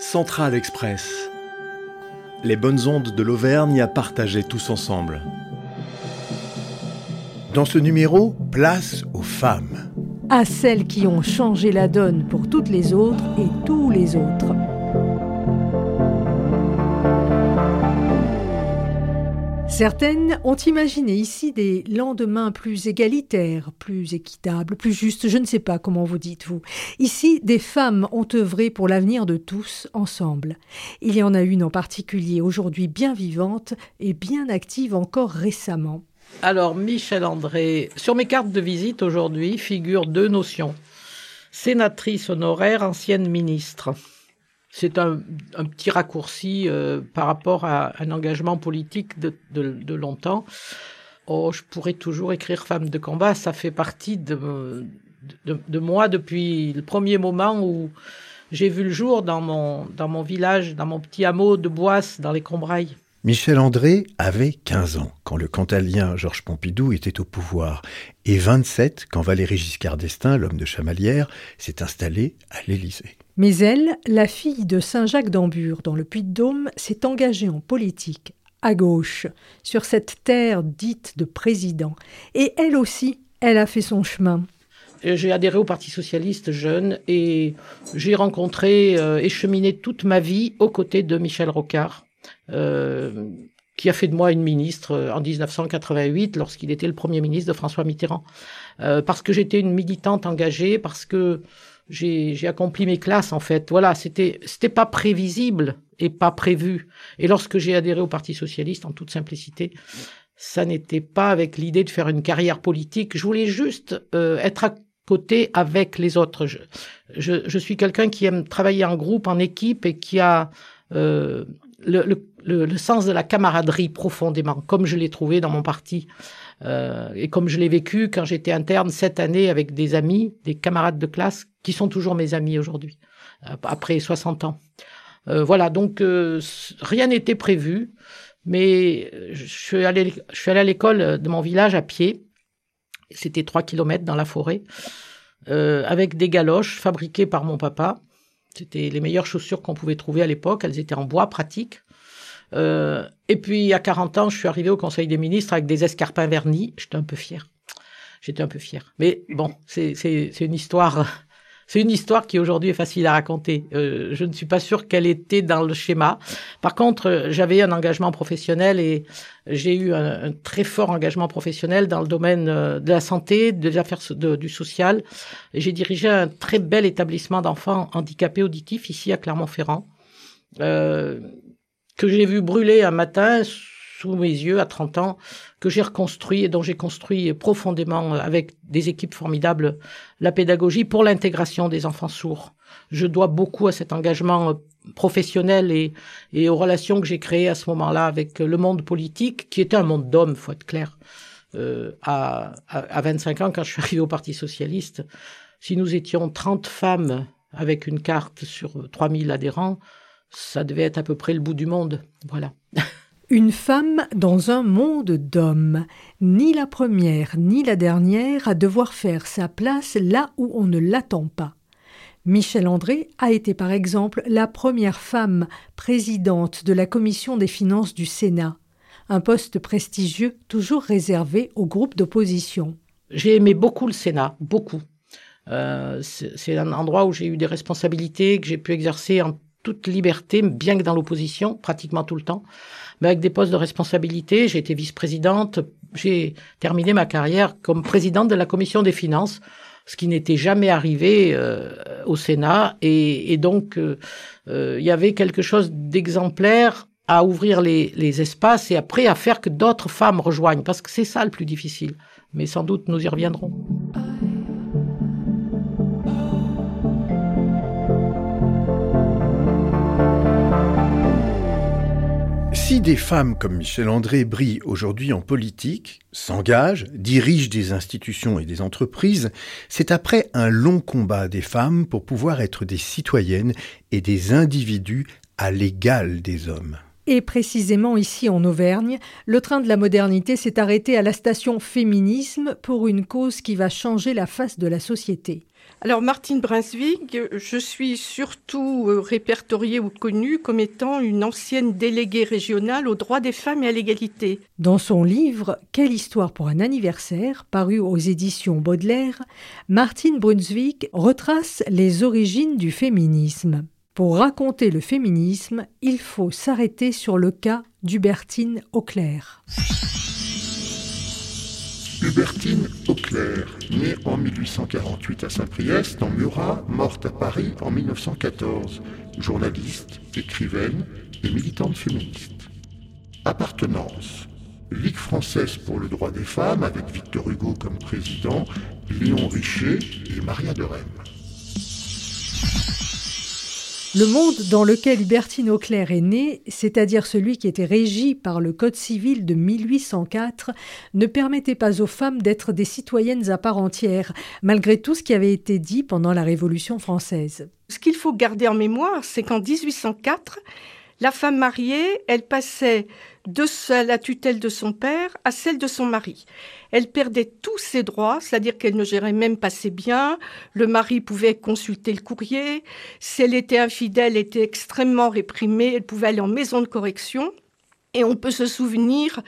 Central Express. Les bonnes ondes de l'Auvergne à partager tous ensemble. Dans ce numéro, place aux femmes. À celles qui ont changé la donne pour toutes les autres et tous les autres. Certaines ont imaginé ici des lendemains plus égalitaires, plus équitables, plus justes, je ne sais pas comment vous dites-vous. Ici, des femmes ont œuvré pour l'avenir de tous ensemble. Il y en a une en particulier aujourd'hui bien vivante et bien active encore récemment. Alors, Michel André, sur mes cartes de visite aujourd'hui figurent deux notions. Sénatrice honoraire, ancienne ministre c'est un, petit raccourci euh, par rapport à un engagement politique de, longtemps. Oh, je pourrais toujours écrire femme de combat, ça fait partie de, moi depuis le premier moment où j'ai vu le jour dans mon, dans mon village, dans mon petit hameau de Boisse, dans les Combrailles. Michel André avait 15 ans quand le cantalien Georges Pompidou était au pouvoir et 27 quand Valéry Giscard d'Estaing, l'homme de Chamalières, s'est installé à l'Élysée. Mais elle, la fille de Saint-Jacques d'Ambure dans le Puy-de-Dôme, s'est engagée en politique, à gauche, sur cette terre dite de président. Et elle aussi, elle a fait son chemin. J'ai adhéré au Parti socialiste jeune et j'ai rencontré euh, et cheminé toute ma vie aux côtés de Michel Rocard, euh, qui a fait de moi une ministre euh, en 1988 lorsqu'il était le Premier ministre de François Mitterrand. parce que j'étais une militante engagée, parce que j'ai accompli mes classes en fait. Voilà, c'était c'était pas prévisible et pas prévu. Et lorsque j'ai adhéré au Parti socialiste, en toute simplicité, ça n'était pas avec l'idée de faire une carrière politique. Je voulais juste euh, être à côté avec les autres. Je, je, je suis quelqu'un qui aime travailler en groupe, en équipe et qui a euh, le, le, le, sens de la camaraderie profondément, comme je l'ai trouvé dans mon parti. Euh, et comme je l'ai vécu quand j'étais interne cette année avec des amis, des camarades de classe qui sont toujours mes amis aujourd'hui, euh, après 60 ans. Euh, voilà, donc euh, rien n'était prévu, mais je suis allé, à l'école de mon village à pied. C'était trois kilomètres dans la forêt, avec des galoches fabriquées par mon papa. C'était les meilleures chaussures qu'on pouvait trouver à l'époque. Elles étaient en bois pratique. Euh, et puis, à 40 ans, je suis arrivé au Conseil des ministres avec des escarpins vernis. J'étais un peu fier. J'étais un peu fier. Mais bon, c'est une histoire. C'est une histoire qui aujourd'hui est facile à raconter. Euh, je ne suis pas sûr qu'elle était dans le schéma. Par contre, j'avais un engagement professionnel et j'ai eu un, très fort engagement professionnel dans le domaine euh, de la santé, des affaires du social. J'ai dirigé un très bel établissement d'enfants handicapés auditifs ici à Clermont-Ferrand. Euh, que j'ai vu brûler un matin sous mes yeux à 30 ans, que j'ai reconstruit et dont j'ai construit profondément avec des équipes formidables la pédagogie pour l'intégration des enfants sourds. Je dois beaucoup à cet engagement professionnel et, aux relations que j'ai créées à ce moment-là avec le monde politique, qui était un monde d'hommes, faut être clair. Euh, à, à, à 25 ans, quand je suis arrivé au Parti socialiste, si nous étions 30 femmes avec une carte sur 3000 adhérents, ça devait être à peu près le bout du monde. Voilà. Une femme dans un monde d'hommes, ni la première ni la dernière à devoir faire sa place là où on ne l'attend pas. Michel André a été par exemple la première femme présidente de la commission des finances du Sénat, un poste prestigieux toujours réservé au groupe d'opposition. J'ai aimé beaucoup le Sénat, beaucoup. Euh, c'est un endroit où j'ai eu des responsabilités que j'ai pu exercer en toute liberté, bien que dans l'opposition, pratiquement tout le temps, mais avec des postes de responsabilité. J'ai été vice-présidente, j'ai terminé ma carrière comme présidente de la commission des finances, ce qui n'était jamais arrivé euh, au Sénat. Et, donc, euh, euh, il y avait quelque chose d'exemplaire à ouvrir les, les espaces et après à faire que d'autres femmes rejoignent, parce que c'est ça le plus difficile. Mais sans doute, nous y reviendrons. Des femmes comme Michel André brillent aujourd'hui en politique, s'engagent, dirigent des institutions et des entreprises, c'est après un long combat des femmes pour pouvoir être des citoyennes et des individus à l'égal des hommes. Et précisément ici en Auvergne, le train de la modernité s'est arrêté à la station féminisme pour une cause qui va changer la face de la société. Alors Martine Brunswick, je suis surtout euh, répertoriée ou connue comme étant une ancienne déléguée régionale aux droits des femmes et à l'égalité. Dans son livre Quelle histoire pour un anniversaire, paru aux éditions Baudelaire, Martine Brunswick retrace les origines du féminisme. Pour raconter le féminisme, il faut s'arrêter sur le cas d'Hubertine Auclair. Hubertine Auclair, née en 1848 à Saint-Priest, dans Murat, morte à Paris en 1914, journaliste, écrivaine et militante féministe. Appartenance Ligue française pour le droit des femmes avec Victor Hugo comme président, Léon Richer et Maria de Rennes. Le monde dans lequel Hubertine Auclair est née, c'est-à-dire celui qui était régi par le Code civil de 1804, ne permettait pas aux femmes d'être des citoyennes à part entière, malgré tout ce qui avait été dit pendant la Révolution française. Ce qu'il faut garder en mémoire, c'est qu'en 1804, la femme mariée, elle passait de la tutelle de son père à celle de son mari. Elle perdait tous ses droits, c'est-à-dire qu'elle ne gérait même pas ses biens, le mari pouvait consulter le courrier, si elle était infidèle, elle était extrêmement réprimée, elle pouvait aller en maison de correction. Et on peut se souvenir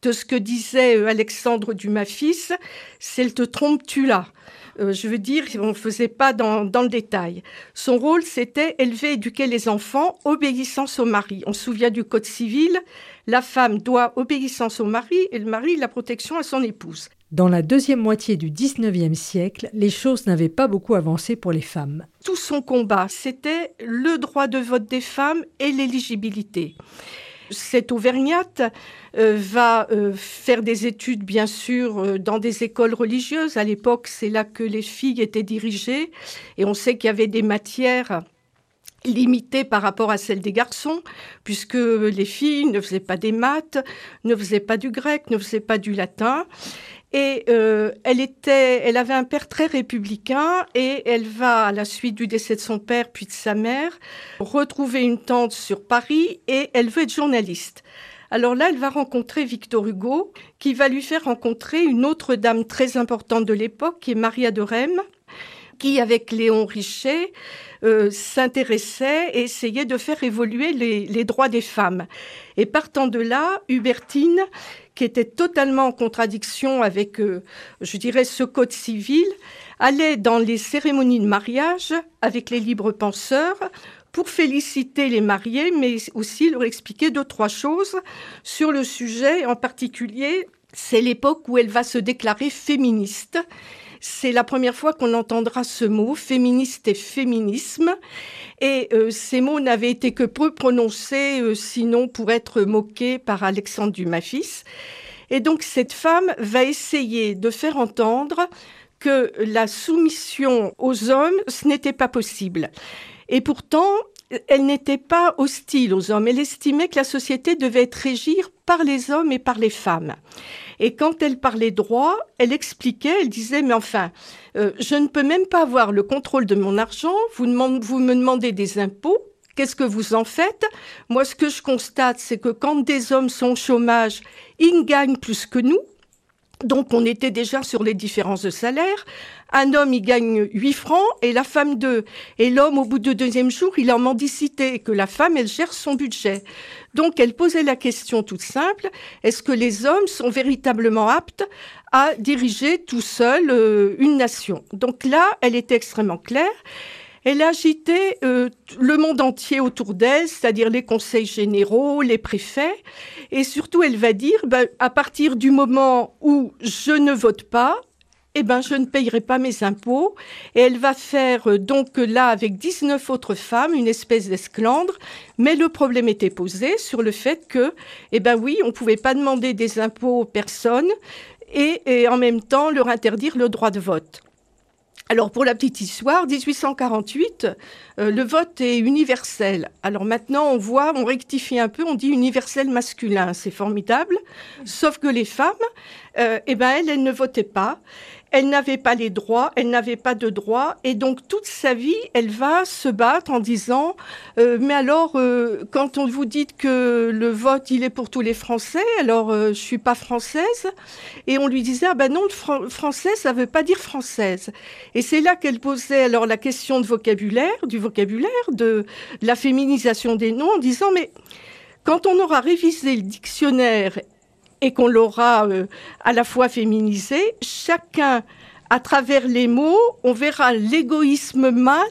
de ce que disait euh, Alexandre Dumas fils, c'est te trompe, tu l'as. Euh, je veux dire, on ne faisait pas dans, le détail. Son rôle, c'était élever, éduquer les enfants, obéissance au mari. On se souvient du Code civil, la femme doit obéissance au mari et le mari la protection à son épouse. Dans la deuxième moitié du XIXe siècle, les choses n'avaient pas beaucoup avancé pour les femmes. Tout son combat, c'était le droit de vote des femmes et l'éligibilité. Cette auvergnate euh, va euh, faire des études, bien sûr, euh, dans des écoles religieuses. À l'époque, c'est là que les filles étaient dirigées. Et on sait qu'il y avait des matières limitées par rapport à celles des garçons, puisque les filles ne faisaient pas des maths, ne faisaient pas du grec, ne faisaient pas du latin. Et euh, elle était, elle avait un père très républicain et elle va, à la suite du décès de son père puis de sa mère, retrouver une tante sur Paris et elle veut être journaliste. Alors là, elle va rencontrer Victor Hugo, qui va lui faire rencontrer une autre dame très importante de l'époque, qui est Maria de Rème, qui, avec Léon Richet, euh, s'intéressait et essayait de faire évoluer les, droits des femmes. Et partant de là, Hubertine, qui était totalement en contradiction avec, euh, je dirais, ce code civil, allait dans les cérémonies de mariage avec les libres penseurs pour féliciter les mariés, mais aussi leur expliquer deux, trois choses sur le sujet. En particulier, c'est l'époque où elle va se déclarer féministe c'est la première fois qu'on entendra ce mot, féministe et féminisme. Et euh, ces mots n'avaient été que peu prononcés, euh, sinon pour être moqués par Alexandre Dumas fils. Et donc cette femme va essayer de faire entendre que la soumission aux hommes, ce n'était pas possible. Et pourtant, elle n'était pas hostile aux hommes. Elle estimait que la société devait être régie par les hommes et par les femmes. Et quand elle parlait droit, elle expliquait, elle disait, mais enfin, euh, je ne peux même pas avoir le contrôle de mon argent, vous, vous me demandez des impôts, qu'est-ce que vous en faites? Moi, ce que je constate, c'est que quand des hommes sont au chômage, ils gagnent plus que nous. Donc on était déjà sur les différences de salaire. Un homme, il gagne 8 francs et la femme 2. Et l'homme, au bout du deuxième jour, il est en mendicité, que la femme, elle gère son budget. Donc elle posait la question toute simple, est-ce que les hommes sont véritablement aptes à diriger tout seul euh, une nation? Donc là, elle était extrêmement claire. Elle agitait euh, le monde entier autour d'elle, c'est-à-dire les conseils généraux, les préfets, et surtout elle va dire, ben, à partir du moment où je ne vote pas, eh ben, je ne payerai pas mes impôts. Et elle va faire euh, donc là, avec 19 autres femmes, une espèce d'esclandre. Mais le problème était posé sur le fait que, eh ben oui, on ne pouvait pas demander des impôts aux personnes et en même temps leur interdire le droit de vote. Alors pour la petite histoire, 1848, euh, le vote est universel. Alors maintenant on voit, on rectifie un peu, on dit universel masculin, c'est formidable. Sauf que les femmes, euh, eh ben elle, elle ne votait pas. Elle n'avait pas les droits, elle n'avait pas de droits, et donc toute sa vie, elle va se battre en disant euh, mais alors euh, quand on vous dit que le vote il est pour tous les Français, alors euh, je suis pas française, et on lui disait ah ben non, français ça veut pas dire française, et c'est là qu'elle posait alors la question de vocabulaire, du vocabulaire, de, de la féminisation des noms, en disant mais quand on aura révisé le dictionnaire et qu'on l'aura euh, à la fois féminisé, chacun, à travers les mots, on verra l'égoïsme mâle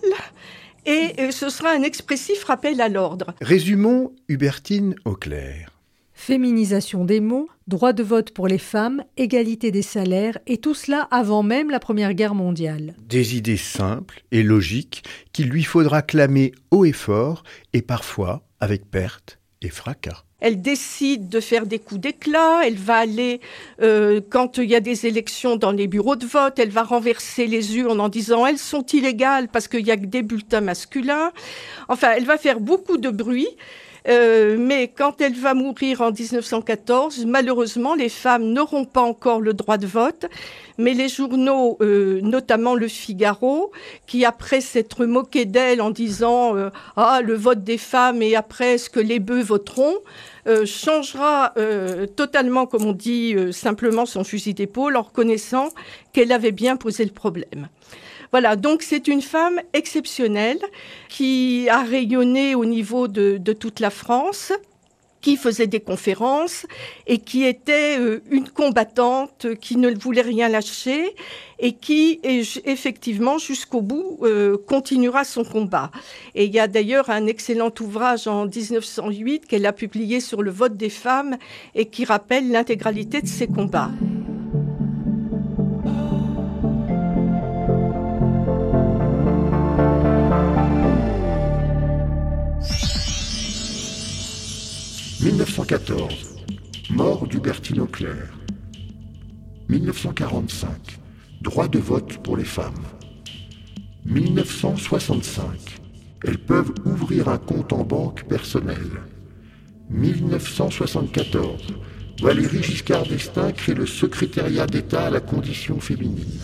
et euh, ce sera un expressif rappel à l'ordre. Résumons Hubertine Auclair. Féminisation des mots, droit de vote pour les femmes, égalité des salaires, et tout cela avant même la Première Guerre mondiale. Des idées simples et logiques qu'il lui faudra clamer haut et fort, et parfois avec perte et fracas elle décide de faire des coups d'éclat, elle va aller, euh, quand il y a des élections dans les bureaux de vote, elle va renverser les urnes en disant elles sont illégales parce qu'il y a que des bulletins masculins. Enfin, elle va faire beaucoup de bruit. Euh, mais quand elle va mourir en 1914, malheureusement, les femmes n'auront pas encore le droit de vote. Mais les journaux, euh, notamment Le Figaro, qui après s'être moqué d'elle en disant euh, ah le vote des femmes et après ce que les bœufs voteront, changera totalement, comme on dit simplement, son fusil d'épaule en reconnaissant qu'elle avait bien posé le problème. Voilà, donc c'est une femme exceptionnelle qui a rayonné au niveau de, toute la France qui faisait des conférences et qui était euh, une combattante qui ne voulait rien lâcher et qui, effectivement, jusqu'au bout, euh, continuera son combat. Et il y a d'ailleurs un excellent ouvrage en 1908 qu'elle a publié sur le vote des femmes et qui rappelle l'intégralité de ses combats. 1914. Mort d'Hubertine Auclair. 1945. Droit de vote pour les femmes. 1965. Elles peuvent ouvrir un compte en banque personnel. 1974. Valérie Giscard d'Estaing crée le secrétariat d'État à la condition féminine.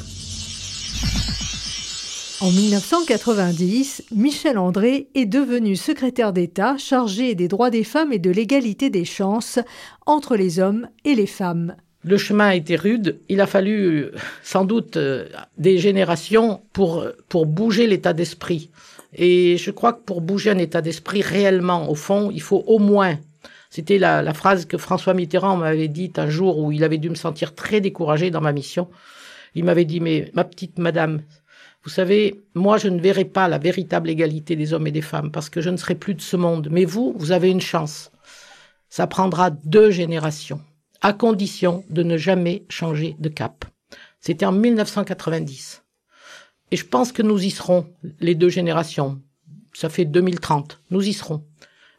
En 1990, Michel André est devenu secrétaire d'État chargé des droits des femmes et de l'égalité des chances entre les hommes et les femmes. Le chemin a été rude. Il a fallu sans doute euh, des générations pour, pour bouger l'état d'esprit. Et je crois que pour bouger un état d'esprit réellement, au fond, il faut au moins c'était la, la, phrase que François Mitterrand m'avait dite un jour où il avait dû me sentir très découragé dans ma mission. Il m'avait dit, mais ma petite madame, vous savez, moi, je ne verrai pas la véritable égalité des hommes et des femmes parce que je ne serai plus de ce monde. Mais vous, vous avez une chance. Ça prendra deux générations, à condition de ne jamais changer de cap. C'était en 1990. Et je pense que nous y serons, les deux générations. Ça fait 2030. Nous y serons,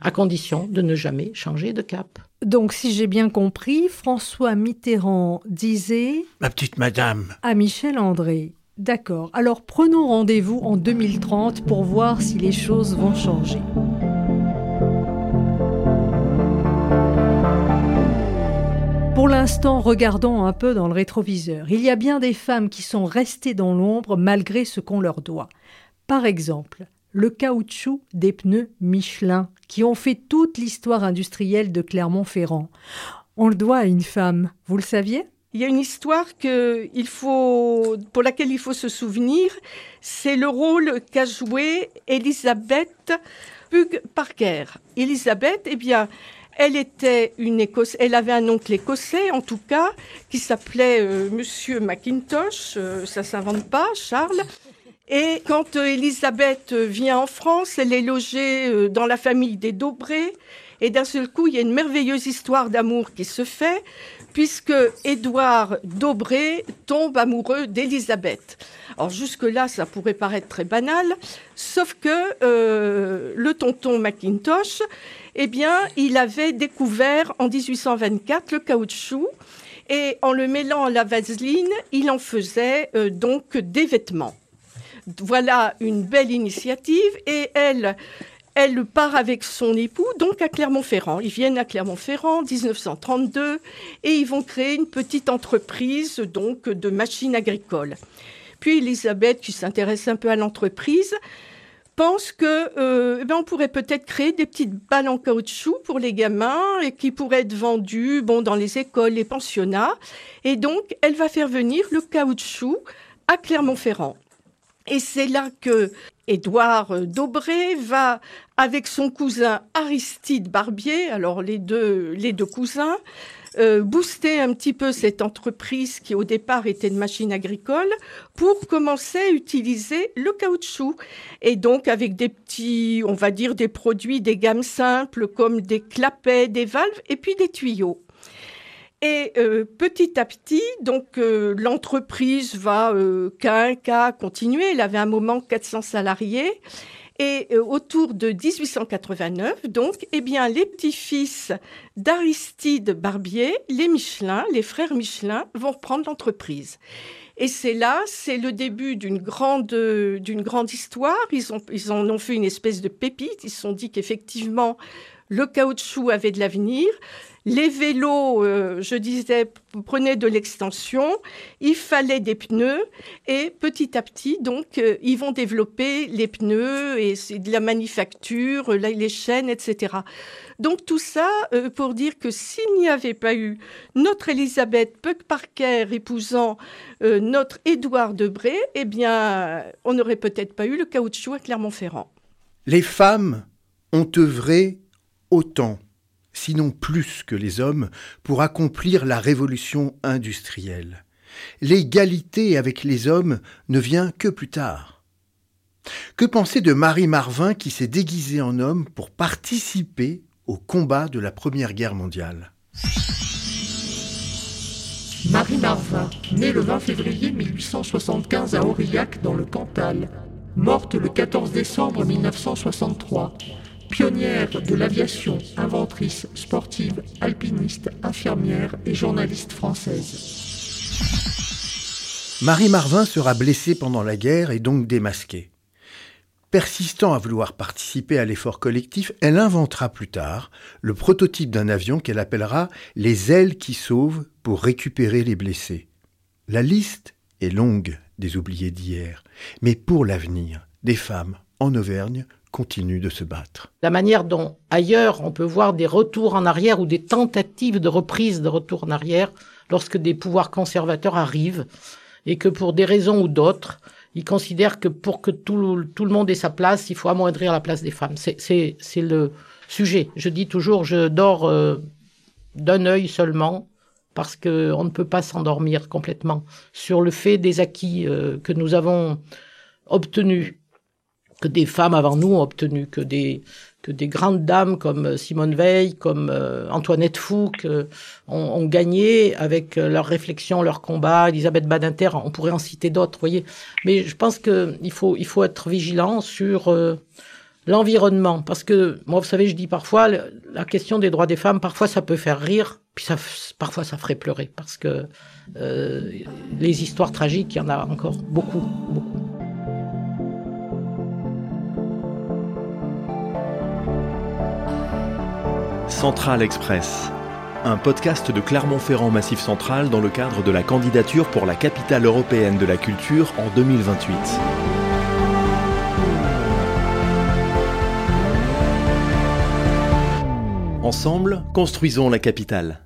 à condition de ne jamais changer de cap. Donc, si j'ai bien compris, François Mitterrand disait Ma petite madame à Michel André D'accord, alors prenons rendez-vous en 2030 pour voir si les choses vont changer. Pour l'instant, regardons un peu dans le rétroviseur. Il y a bien des femmes qui sont restées dans l'ombre malgré ce qu'on leur doit. Par exemple, le caoutchouc des pneus Michelin, qui ont fait toute l'histoire industrielle de Clermont-Ferrand. On le doit à une femme, vous le saviez? Il y a une histoire que il faut, pour laquelle il faut se souvenir, c'est le rôle qu'a joué Elisabeth Pug Parker. Elisabeth, eh bien, elle était une Écosse, elle avait un oncle écossais en tout cas, qui s'appelait euh, Monsieur Mackintosh, euh, ça s'invente pas, Charles. Et quand euh, Elisabeth vient en France, elle est logée dans la famille des Dobré. Et d'un seul coup, il y a une merveilleuse histoire d'amour qui se fait puisque Édouard Dobré tombe amoureux d'Élisabeth. Alors jusque-là, ça pourrait paraître très banal, sauf que euh, le tonton Macintosh, eh bien, il avait découvert en 1824 le caoutchouc et en le mêlant à la vaseline, il en faisait euh, donc des vêtements. Voilà une belle initiative et elle, elle part avec son époux, donc à Clermont-Ferrand. Ils viennent à Clermont-Ferrand, 1932, et ils vont créer une petite entreprise donc de machines agricoles. Puis Elisabeth, qui s'intéresse un peu à l'entreprise, pense que euh, eh ben, on pourrait peut-être créer des petites balles en caoutchouc pour les gamins et qui pourraient être vendues bon dans les écoles, les pensionnats. Et donc, elle va faire venir le caoutchouc à Clermont-Ferrand. Et c'est là que Édouard Daubré va, avec son cousin Aristide Barbier, alors les deux, les deux cousins, euh, booster un petit peu cette entreprise qui au départ était une machine agricole pour commencer à utiliser le caoutchouc. Et donc avec des petits, on va dire des produits, des gammes simples comme des clapets, des valves et puis des tuyaux. Et euh, petit à petit, donc euh, l'entreprise va euh, qu'à continuer. Elle avait un moment 400 salariés. Et euh, autour de 1889, donc, eh bien, les petits-fils d'Aristide Barbier, les Michelin, les frères Michelin, vont reprendre l'entreprise. Et c'est là, c'est le début d'une grande, d'une grande histoire. Ils, ont, ils en ont fait une espèce de pépite. Ils se sont dit qu'effectivement, le caoutchouc avait de l'avenir. Les vélos, euh, je disais, prenaient de l'extension. Il fallait des pneus et petit à petit, donc, euh, ils vont développer les pneus et c'est de la manufacture, les chaînes, etc. Donc tout ça euh, pour dire que s'il n'y avait pas eu notre Elisabeth Puck Parker épousant notre Édouard Debré, eh bien, on n'aurait peut-être pas eu le caoutchouc à Clermont-Ferrand. Les femmes ont œuvré autant sinon plus que les hommes, pour accomplir la révolution industrielle. L'égalité avec les hommes ne vient que plus tard. Que penser de Marie Marvin qui s'est déguisée en homme pour participer au combat de la Première Guerre mondiale? Marie Marvin, née le 20 février 1875 à Aurillac dans le Cantal, morte le 14 décembre 1963, Pionnière de l'aviation, inventrice, sportive, alpiniste, infirmière et journaliste française. Marie Marvin sera blessée pendant la guerre et donc démasquée. Persistant à vouloir participer à l'effort collectif, elle inventera plus tard le prototype d'un avion qu'elle appellera les ailes qui sauvent pour récupérer les blessés. La liste est longue des oubliés d'hier, mais pour l'avenir, des femmes en Auvergne continue de se battre. La manière dont ailleurs on peut voir des retours en arrière ou des tentatives de reprise de retour en arrière lorsque des pouvoirs conservateurs arrivent et que pour des raisons ou d'autres, ils considèrent que pour que tout, le monde ait sa place, il faut amoindrir la place des femmes. C'est le sujet. Je dis toujours, je dors euh, d'un œil seulement parce qu'on ne peut pas s'endormir complètement sur le fait des acquis euh, que nous avons obtenus que des femmes avant nous ont obtenu, que des que des grandes dames comme Simone Veil, comme euh, Antoinette Fouque euh, ont, gagné avec euh, leurs réflexions, leurs combats. Elisabeth Badinter, on pourrait en citer d'autres, voyez. Mais je pense que il faut il faut être vigilant sur l'environnement, parce que moi, vous savez, je dis parfois la question des droits des femmes, parfois ça peut faire rire, puis ça, parfois ça ferait pleurer, parce que les histoires tragiques, il y en a encore beaucoup, beaucoup. Central Express, un podcast de Clermont-Ferrand Massif Central dans le cadre de la candidature pour la capitale européenne de la culture en 2028. Ensemble, construisons la capitale.